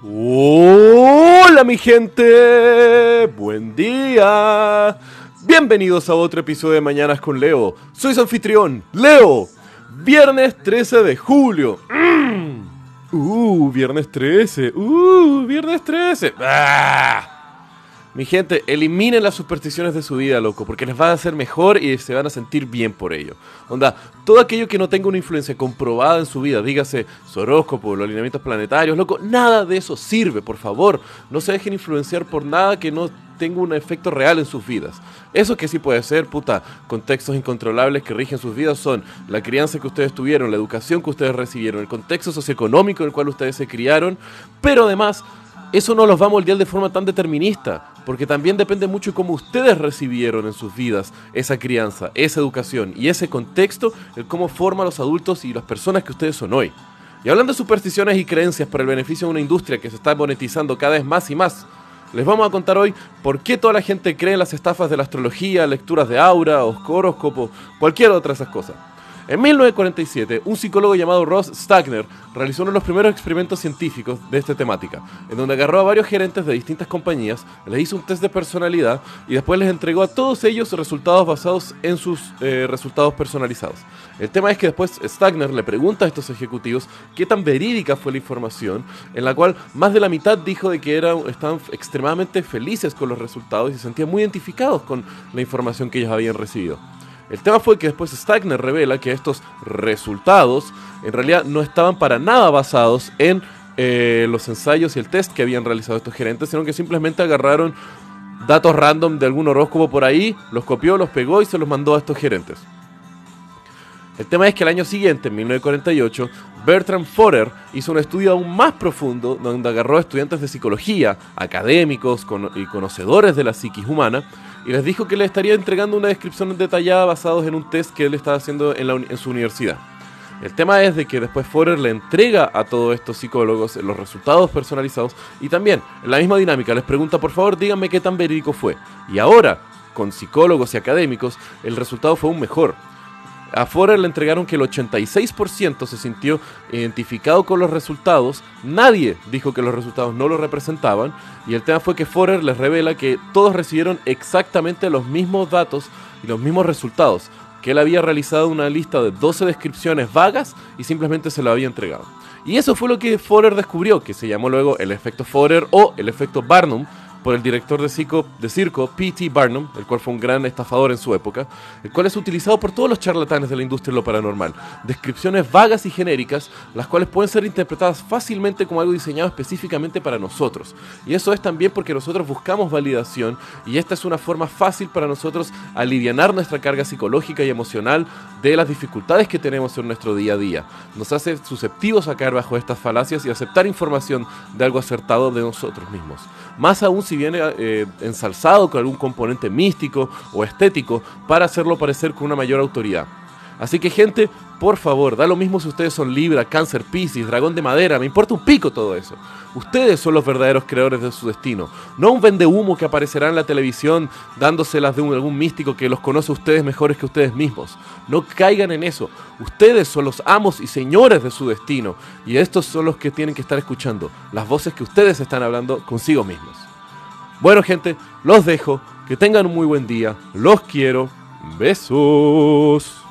Hola mi gente, buen día. Bienvenidos a otro episodio de Mañanas con Leo. Soy su anfitrión, Leo. Viernes 13 de julio. Mm. Uh, viernes 13. Uh, viernes 13. Ah. Mi gente, eliminen las supersticiones de su vida, loco, porque les va a hacer mejor y se van a sentir bien por ello. Onda, todo aquello que no tenga una influencia comprobada en su vida, dígase su horóscopo, los alineamientos planetarios, loco, nada de eso sirve, por favor. No se dejen influenciar por nada que no tenga un efecto real en sus vidas. Eso que sí puede ser, puta, contextos incontrolables que rigen sus vidas son la crianza que ustedes tuvieron, la educación que ustedes recibieron, el contexto socioeconómico en el cual ustedes se criaron, pero además eso no los va a moldear de forma tan determinista, porque también depende mucho de cómo ustedes recibieron en sus vidas esa crianza, esa educación y ese contexto, el cómo forma a los adultos y las personas que ustedes son hoy. Y hablando de supersticiones y creencias para el beneficio de una industria que se está monetizando cada vez más y más, les vamos a contar hoy por qué toda la gente cree en las estafas de la astrología, lecturas de aura, horóscopo, cualquier otra de esas cosas. En 1947, un psicólogo llamado Ross Stagner realizó uno de los primeros experimentos científicos de esta temática, en donde agarró a varios gerentes de distintas compañías, les hizo un test de personalidad y después les entregó a todos ellos resultados basados en sus eh, resultados personalizados. El tema es que después Stagner le pregunta a estos ejecutivos qué tan verídica fue la información, en la cual más de la mitad dijo de que estaban extremadamente felices con los resultados y se sentían muy identificados con la información que ellos habían recibido. El tema fue que después Stagner revela que estos resultados en realidad no estaban para nada basados en eh, los ensayos y el test que habían realizado estos gerentes, sino que simplemente agarraron datos random de algún horóscopo por ahí, los copió, los pegó y se los mandó a estos gerentes. El tema es que el año siguiente, en 1948, Bertrand Forer hizo un estudio aún más profundo donde agarró a estudiantes de psicología, académicos y conocedores de la psiquis humana y les dijo que le estaría entregando una descripción detallada basados en un test que él estaba haciendo en, su universidad. El tema es de que después Forer le entrega a todos estos psicólogos los resultados personalizados y también en la misma dinámica les pregunta por favor díganme qué tan verídico fue. Y ahora, con psicólogos y académicos, el resultado fue aún mejor. A Forer le entregaron que el 86% se sintió identificado con los resultados, nadie dijo que los resultados no lo representaban, y el tema fue que Forer les revela que todos recibieron exactamente los mismos datos y los mismos resultados, que él había realizado una lista de 12 descripciones vagas y simplemente se lo había entregado. Y eso fue lo que Forer descubrió, que se llamó luego el efecto Forer o el efecto Barnum, por el director de circo, de P.T. Barnum, el cual fue un gran estafador en su época, el cual es utilizado por todos los charlatanes de la industria de lo paranormal. Descripciones vagas y genéricas, las cuales pueden ser interpretadas fácilmente como algo diseñado específicamente para nosotros. Y eso es también porque nosotros buscamos validación y esta es una forma fácil para nosotros aliviar nuestra carga psicológica y emocional de las dificultades que tenemos en nuestro día a día. Nos hace susceptivos a caer bajo estas falacias y aceptar información de algo acertado de nosotros mismos. Más aún si viene eh, ensalzado con algún componente místico o estético para hacerlo parecer con una mayor autoridad. Así que gente, por favor, da lo mismo si ustedes son Libra, Cáncer, Piscis, Dragón de Madera, me importa un pico todo eso. Ustedes son los verdaderos creadores de su destino, no un vende humo que aparecerá en la televisión dándoselas de algún místico que los conoce a ustedes mejores que ustedes mismos. No caigan en eso. Ustedes son los amos y señores de su destino y estos son los que tienen que estar escuchando las voces que ustedes están hablando consigo mismos. Bueno gente, los dejo, que tengan un muy buen día, los quiero, besos.